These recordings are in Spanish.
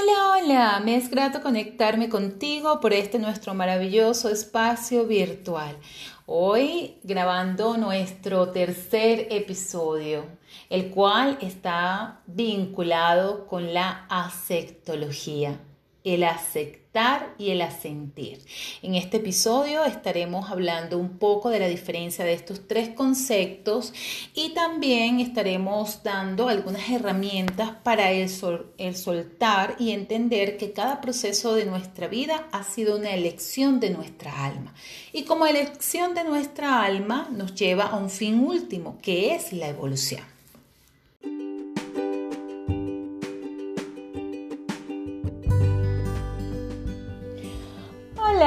Hola, hola, me es grato conectarme contigo por este nuestro maravilloso espacio virtual. Hoy grabando nuestro tercer episodio, el cual está vinculado con la aceptología el aceptar y el asentir. En este episodio estaremos hablando un poco de la diferencia de estos tres conceptos y también estaremos dando algunas herramientas para el, soltar y entender que cada proceso de nuestra vida ha sido una elección de nuestra alma. Y como elección de nuestra alma nos lleva a un fin último, que es la evolución.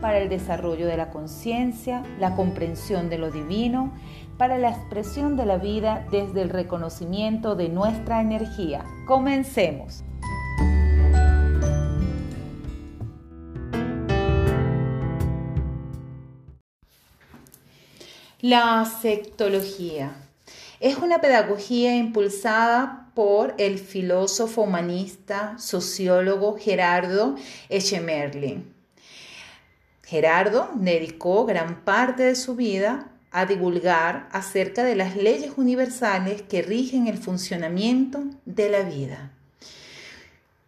para el desarrollo de la conciencia, la comprensión de lo divino, para la expresión de la vida desde el reconocimiento de nuestra energía. Comencemos. La sectología es una pedagogía impulsada por el filósofo humanista, sociólogo Gerardo Echemerlin. Gerardo dedicó gran parte de su vida a divulgar acerca de las leyes universales que rigen el funcionamiento de la vida.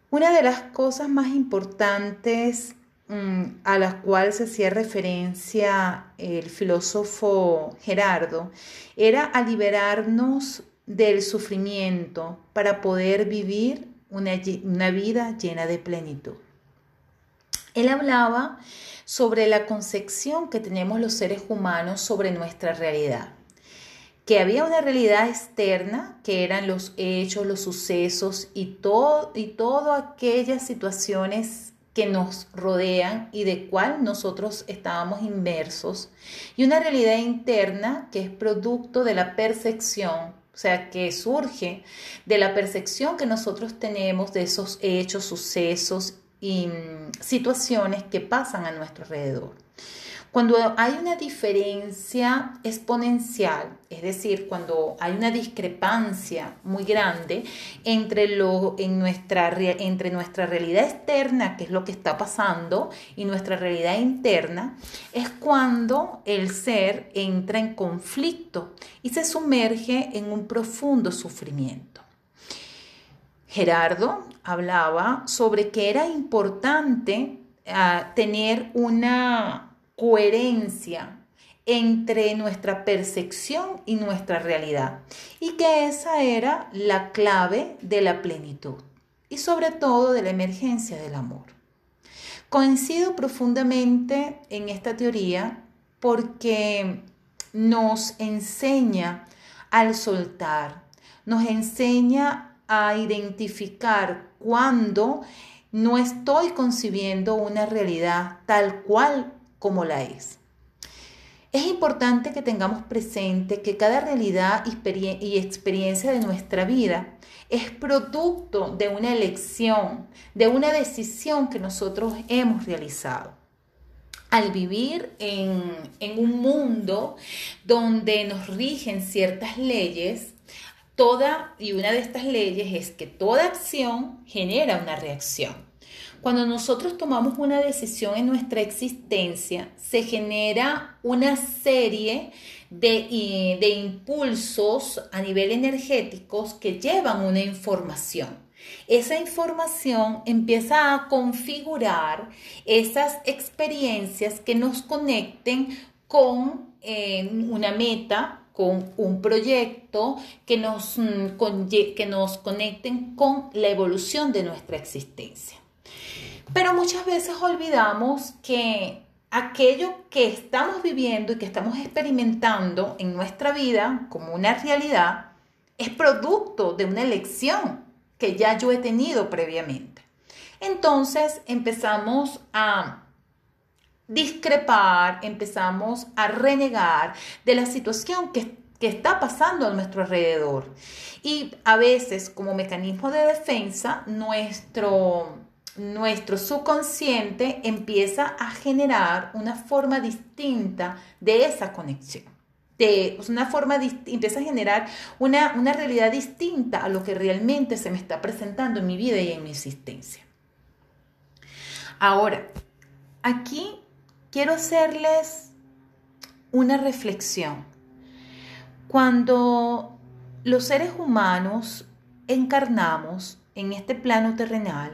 Una de las cosas más importantes Mm, a las cuales se hacía referencia el filósofo Gerardo, era a liberarnos del sufrimiento para poder vivir una, una vida llena de plenitud. Él hablaba sobre la concepción que tenemos los seres humanos sobre nuestra realidad. Que había una realidad externa, que eran los hechos, los sucesos y, todo, y todas aquellas situaciones que nos rodean y de cuál nosotros estábamos inmersos, y una realidad interna que es producto de la percepción, o sea, que surge de la percepción que nosotros tenemos de esos hechos, sucesos y mm, situaciones que pasan a nuestro alrededor. Cuando hay una diferencia exponencial, es decir, cuando hay una discrepancia muy grande entre, lo, en nuestra, entre nuestra realidad externa, que es lo que está pasando, y nuestra realidad interna, es cuando el ser entra en conflicto y se sumerge en un profundo sufrimiento. Gerardo hablaba sobre que era importante ah, tener una coherencia entre nuestra percepción y nuestra realidad y que esa era la clave de la plenitud y sobre todo de la emergencia del amor. Coincido profundamente en esta teoría porque nos enseña al soltar, nos enseña a identificar cuando no estoy concibiendo una realidad tal cual como la es. Es importante que tengamos presente que cada realidad y experiencia de nuestra vida es producto de una elección, de una decisión que nosotros hemos realizado. Al vivir en, en un mundo donde nos rigen ciertas leyes, y una de estas leyes es que toda acción genera una reacción. Cuando nosotros tomamos una decisión en nuestra existencia, se genera una serie de, impulsos a nivel energético que llevan una información. Esa información empieza a configurar esas experiencias que nos conecten con eh, una meta, con un proyecto, que nos, mm, que nos conecten con la evolución de nuestra existencia. Pero muchas veces olvidamos que aquello que estamos viviendo y que estamos experimentando en nuestra vida como una realidad es producto de una elección que ya yo he tenido previamente. Entonces empezamos a discrepar, empezamos a renegar de la situación que, que está pasando a nuestro alrededor. Y a veces como mecanismo de defensa, nuestro, nuestro subconsciente empieza a generar una forma distinta de esa conexión. De una forma empieza a generar una, una realidad distinta a lo que realmente se me está presentando en mi vida y en mi existencia. Ahora, aquí quiero hacerles una reflexión. Cuando los seres humanos encarnamos en este plano terrenal,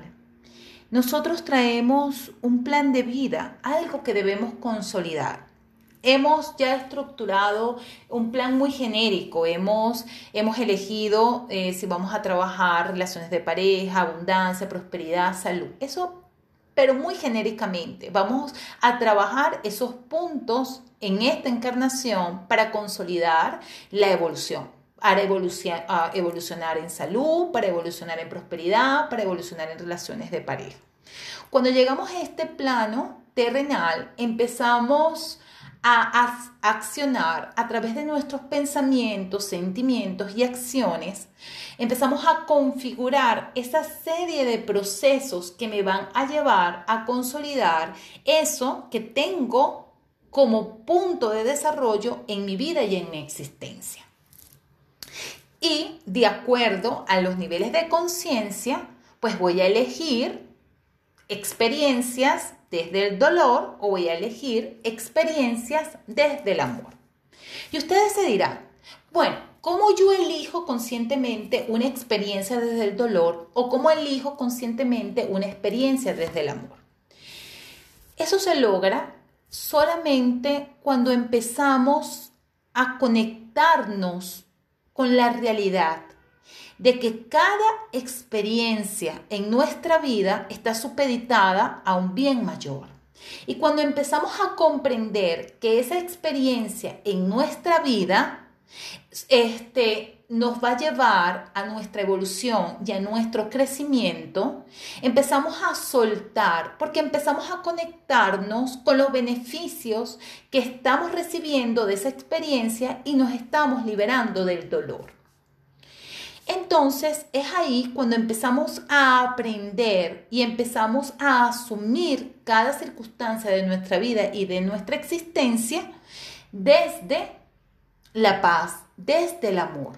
nosotros traemos un plan de vida, algo que debemos consolidar. Hemos ya estructurado un plan muy genérico, hemos, hemos elegido eh, si vamos a trabajar relaciones de pareja, abundancia, prosperidad, salud. Eso pero muy genéricamente. Vamos a trabajar esos puntos en esta encarnación para consolidar la evolución, para evolucionar en salud, para evolucionar en prosperidad, para evolucionar en relaciones de pareja. Cuando llegamos a este plano terrenal, empezamos a accionar a través de nuestros pensamientos, sentimientos y acciones, empezamos a configurar esa serie de procesos que me van a llevar a consolidar eso que tengo como punto de desarrollo en mi vida y en mi existencia. Y de acuerdo a los niveles de conciencia, pues voy a elegir experiencias desde el dolor o voy a elegir experiencias desde el amor. Y ustedes se dirán, bueno, ¿cómo yo elijo conscientemente una experiencia desde el dolor o cómo elijo conscientemente una experiencia desde el amor? Eso se logra solamente cuando empezamos a conectarnos con la realidad de que cada experiencia en nuestra vida está supeditada a un bien mayor. Y cuando empezamos a comprender que esa experiencia en nuestra vida este, nos va a llevar a nuestra evolución y a nuestro crecimiento, empezamos a soltar, porque empezamos a conectarnos con los beneficios que estamos recibiendo de esa experiencia y nos estamos liberando del dolor. Entonces es ahí cuando empezamos a aprender y empezamos a asumir cada circunstancia de nuestra vida y de nuestra existencia desde la paz, desde el amor.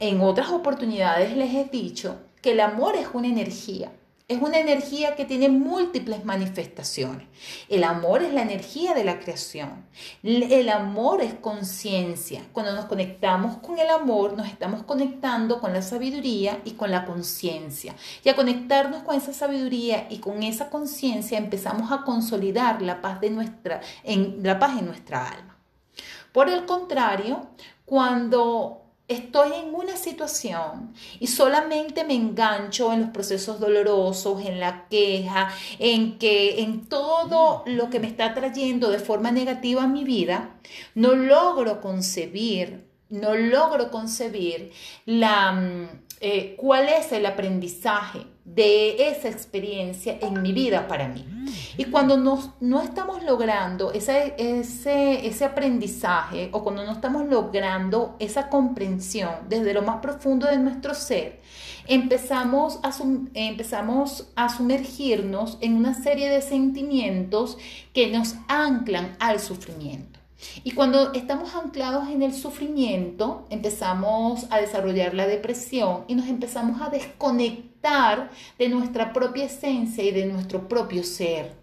En otras oportunidades les he dicho que el amor es una energía es una energía que tiene múltiples manifestaciones. El amor es la energía de la creación. El amor es conciencia. Cuando nos conectamos con el amor, nos estamos conectando con la sabiduría y con la conciencia. Y a conectarnos con esa sabiduría y con esa conciencia empezamos a consolidar la paz de nuestra en la paz en nuestra alma. Por el contrario, cuando estoy en una situación y solamente me engancho en los procesos dolorosos, en la queja, en que en todo lo que me está trayendo de forma negativa a mi vida, no logro concebir, no logro concebir la mm, eh, cuál es el aprendizaje de esa experiencia en mi vida para mí. Y cuando no estamos logrando ese, ese, ese aprendizaje o cuando no estamos logrando esa comprensión desde lo más profundo de nuestro ser, empezamos a, empezamos a sumergirnos en una serie de sentimientos que nos anclan al sufrimiento. Y cuando estamos anclados en el sufrimiento, empezamos a desarrollar la depresión y nos empezamos a desconectar de nuestra propia esencia y de nuestro propio ser.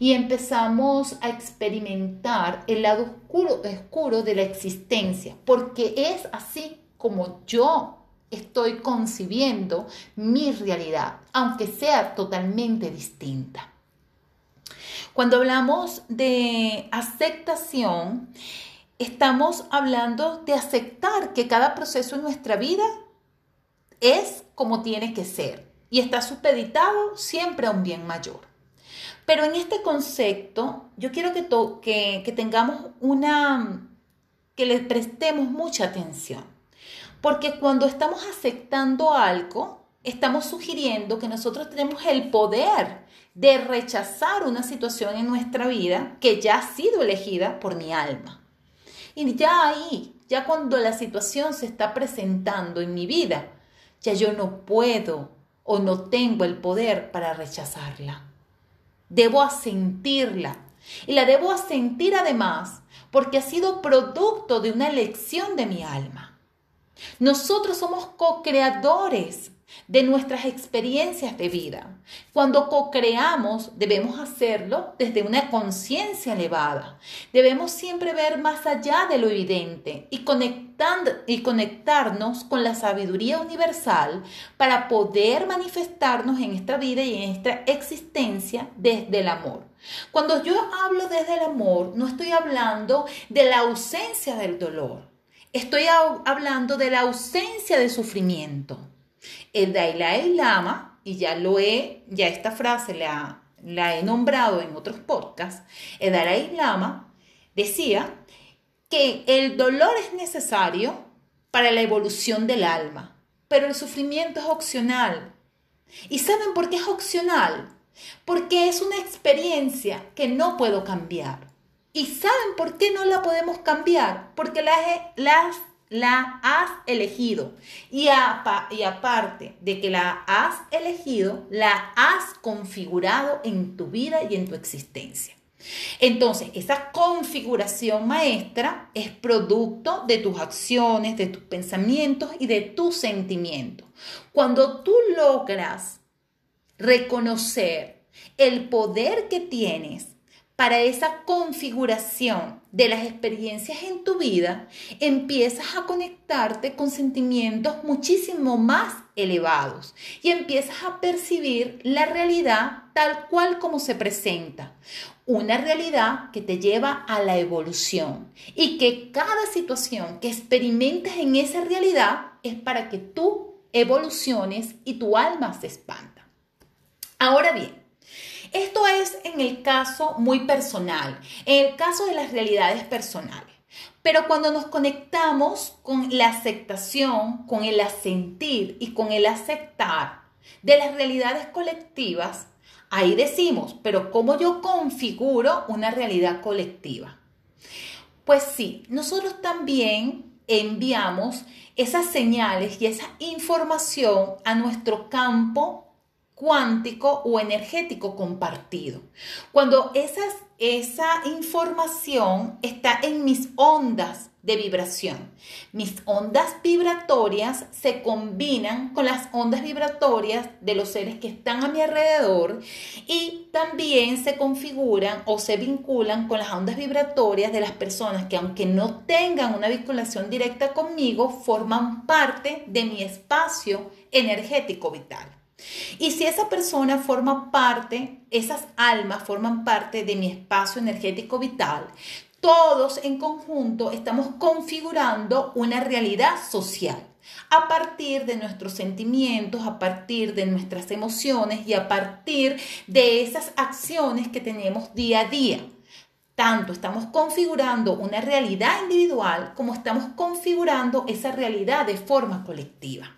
Y empezamos a experimentar el lado oscuro, oscuro de la existencia, porque es así como yo estoy concibiendo mi realidad, aunque sea totalmente distinta. Cuando hablamos de aceptación, estamos hablando de aceptar que cada proceso en nuestra vida es como tiene que ser y está supeditado siempre a un bien mayor. Pero en este concepto, yo quiero que, que, que tengamos una, que le prestemos mucha atención. Porque cuando estamos aceptando algo, estamos sugiriendo que nosotros tenemos el poder de rechazar una situación en nuestra vida que ya ha sido elegida por mi alma. Y ya ahí, ya cuando la situación se está presentando en mi vida, ya yo no puedo o no tengo el poder para rechazarla. Debo asentirla. Y la debo asentir además porque ha sido producto de una elección de mi alma. Nosotros somos co-creadores de nuestras experiencias de vida. Cuando co-creamos, debemos hacerlo desde una conciencia elevada. Debemos siempre ver más allá de lo evidente y, y conectarnos con la sabiduría universal para poder manifestarnos en esta vida y en esta existencia desde el amor. Cuando yo hablo desde el amor, no estoy hablando de la ausencia del dolor. Estoy hablando de la ausencia de sufrimiento. El Dalai Lama, y ya lo he, ya esta frase la, la he nombrado en otros podcasts, el Dalai Lama decía que el dolor es necesario para la evolución del alma, pero el sufrimiento es opcional. ¿Y saben por qué es opcional? Porque es una experiencia que no puedo cambiar. ¿Y saben por qué no la podemos cambiar? Porque las, las la has elegido. Y, y, aparte de que la has elegido, la has configurado en tu vida y en tu existencia. Entonces, esa configuración maestra es producto de tus acciones, de tus pensamientos y de tus sentimientos. Cuando tú logras reconocer el poder que tienes para esa configuración de las experiencias en tu vida, empiezas a conectarte con sentimientos muchísimo más elevados y empiezas a percibir la realidad tal cual como se presenta. Una realidad que te lleva a la evolución y que cada situación que experimentes en esa realidad es para que tú evoluciones y tu alma se expanda. Ahora bien, esto es en el caso muy personal, en el caso de las realidades personales. Pero cuando nos conectamos con la aceptación, con el asentir y con el aceptar de las realidades colectivas, ahí decimos, pero ¿cómo yo configuro una realidad colectiva? Pues sí, nosotros también enviamos esas señales y esa información a nuestro campo cuántico o energético compartido. Cuando esas, esa información está en mis ondas de vibración. Mis ondas vibratorias se combinan con las ondas vibratorias de los seres que están a mi alrededor y también se configuran o se vinculan con las ondas vibratorias de las personas que aunque no tengan una vinculación directa conmigo, forman parte de mi espacio energético vital. Y si esa persona forma parte, esas almas forman parte de mi espacio energético vital, todos en conjunto estamos configurando una realidad social a partir de nuestros sentimientos, a partir de nuestras emociones y a partir de esas acciones que tenemos día a día. Tanto estamos configurando una realidad individual como estamos configurando esa realidad de forma colectiva.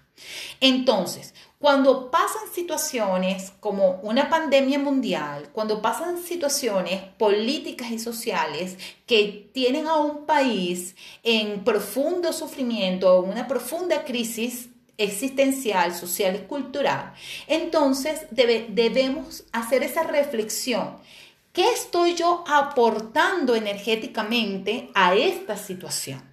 Entonces, cuando pasan situaciones como una pandemia mundial, cuando pasan situaciones políticas y sociales que tienen a un país en profundo sufrimiento, una profunda crisis existencial, social y cultural, entonces debemos hacer esa reflexión. ¿Qué estoy yo aportando energéticamente a esta situación?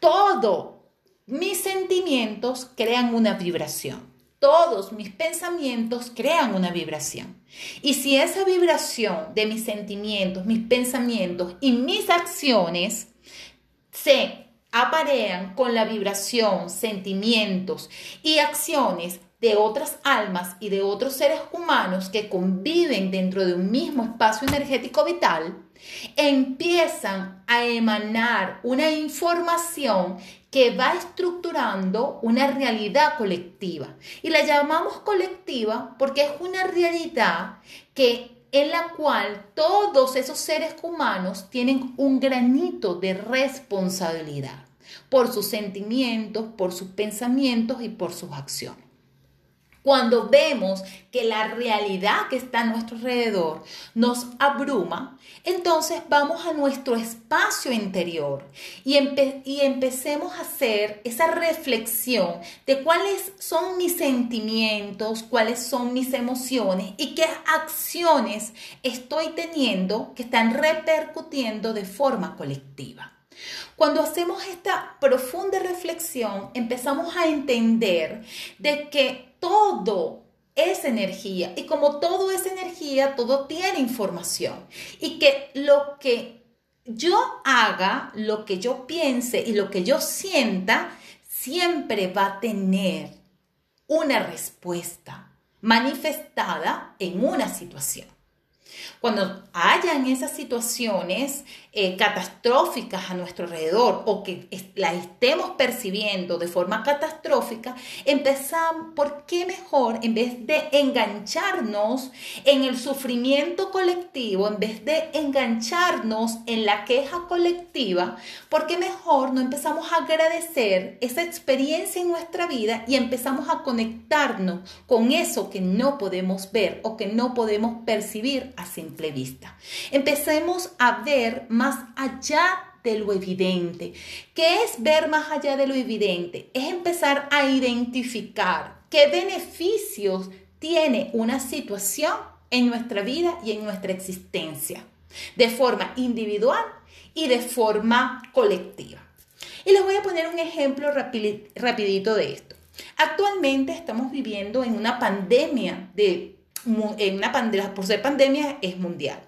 Todo mis sentimientos crean una vibración todos mis pensamientos crean una vibración. Y si esa vibración de mis sentimientos, mis pensamientos y mis acciones se aparean con la vibración, sentimientos y acciones de otras almas y de otros seres humanos que conviven dentro de un mismo espacio energético vital, empiezan a emanar una información que va estructurando una realidad colectiva. Y la llamamos colectiva porque es una realidad que en la cual todos esos seres humanos tienen un granito de responsabilidad por sus sentimientos, por sus pensamientos y por sus acciones. Cuando vemos que la realidad que está a nuestro alrededor nos abruma, entonces vamos a nuestro espacio interior y, y, empecemos a hacer esa reflexión de cuáles son mis sentimientos, cuáles son mis emociones y qué acciones estoy teniendo que están repercutiendo de forma colectiva. Cuando hacemos esta profunda reflexión, empezamos a entender de que todo es energía y como todo es energía, todo tiene información y que lo que yo haga, lo que yo piense y lo que yo sienta, siempre va a tener una respuesta manifestada en una situación. Cuando hayan esas situaciones eh, catastróficas a nuestro alrededor o que las estemos percibiendo de forma catastrófica, empezamos, ¿por qué mejor en vez de engancharnos en el sufrimiento colectivo, en vez de engancharnos en la queja colectiva, ¿por qué mejor no empezamos a agradecer esa experiencia en nuestra vida y empezamos a conectarnos con eso que no podemos ver o que no podemos percibir a simple vista? Empecemos a ver más allá de lo evidente. ¿Qué es ver más allá de lo evidente? Es empezar a identificar qué beneficios tiene una situación en nuestra vida y en nuestra existencia, de forma individual y de forma colectiva. Y les voy a poner un ejemplo rapidito de esto. Actualmente estamos viviendo en una pandemia de en una pandemia, por ser pandemia es mundial.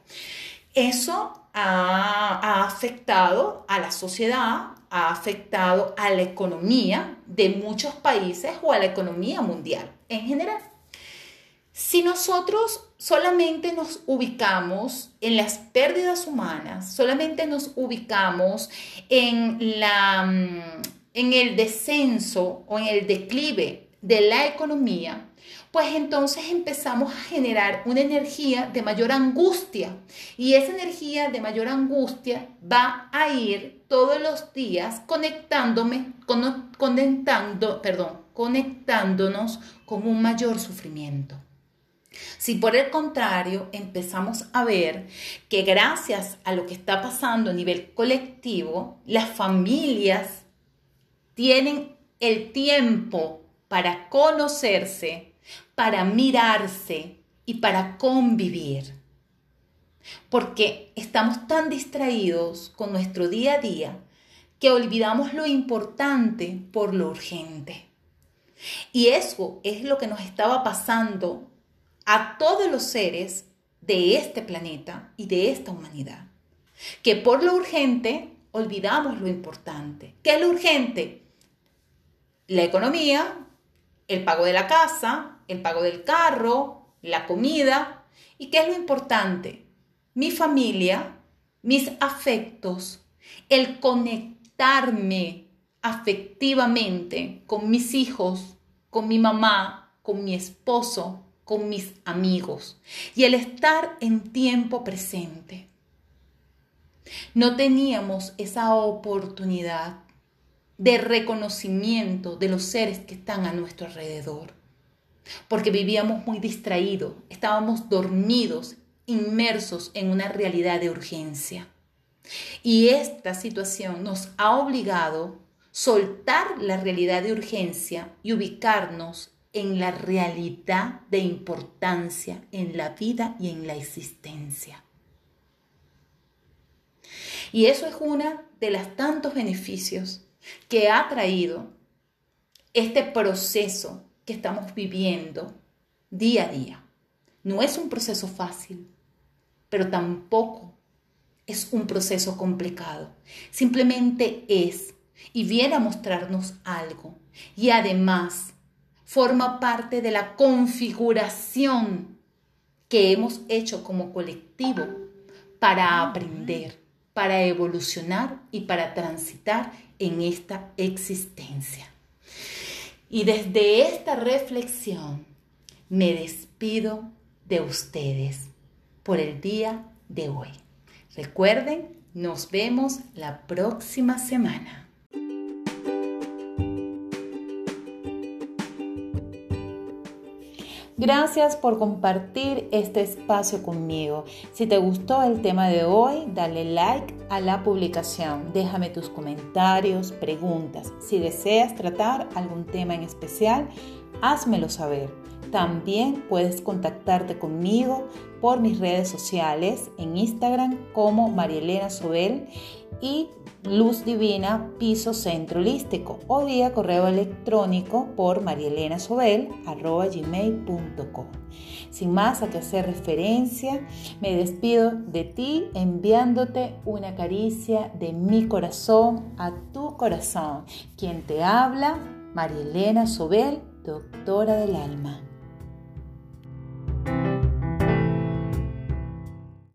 Eso ha, afectado a la sociedad, ha afectado a la economía de muchos países o a la economía mundial en general. Si nosotros solamente nos ubicamos en las pérdidas humanas, solamente nos ubicamos en, la, mm, en el descenso o en el declive de la economía, pues entonces empezamos a generar una energía de mayor angustia y esa energía de mayor angustia va a ir todos los días conectándome, perdón, conectándonos con un mayor sufrimiento. Si por el contrario empezamos a ver que gracias a lo que está pasando a nivel colectivo, las familias tienen el tiempo para conocerse, para mirarse y para convivir. Porque estamos tan distraídos con nuestro día a día que olvidamos lo importante por lo urgente. Y eso es lo que nos estaba pasando a todos los seres de este planeta y de esta humanidad. Que por lo urgente olvidamos lo importante. ¿Qué es lo urgente? La economía, el pago de la casa, el pago del carro, la comida. ¿Y qué es lo importante? Mi familia, mis afectos, el conectarme afectivamente con mis hijos, con mi mamá, con mi esposo, con mis amigos y el estar en tiempo presente. No teníamos esa oportunidad de reconocimiento de los seres que están a nuestro alrededor porque vivíamos muy distraídos, estábamos dormidos, inmersos en una realidad de urgencia. Y esta situación nos ha obligado a soltar la realidad de urgencia y ubicarnos en la realidad de importancia en la vida y en la existencia. Y eso es uno de los tantos beneficios que ha traído este proceso que estamos viviendo día a día. No es un proceso fácil, pero tampoco es un proceso complicado. Simplemente es y viene a mostrarnos algo. Y además forma parte de la configuración que hemos hecho como colectivo para aprender, para evolucionar y para transitar en esta existencia. Y desde esta reflexión me despido de ustedes por el día de hoy. Recuerden, nos vemos la próxima semana. Gracias por compartir este espacio conmigo. Si te gustó el tema de hoy, dale like a la publicación. Déjame tus comentarios, preguntas. Si deseas tratar algún tema en especial, házmelo saber. También puedes contactarte conmigo por mis redes sociales en Instagram como Marielena Sobel y Luz Divina Piso Centro Holístico o vía correo electrónico por marielenasobel.gmail.com Sin más a que hacer referencia, me despido de ti enviándote una caricia de mi corazón a tu corazón. Quien te habla, Marielena Sobel, doctora del alma.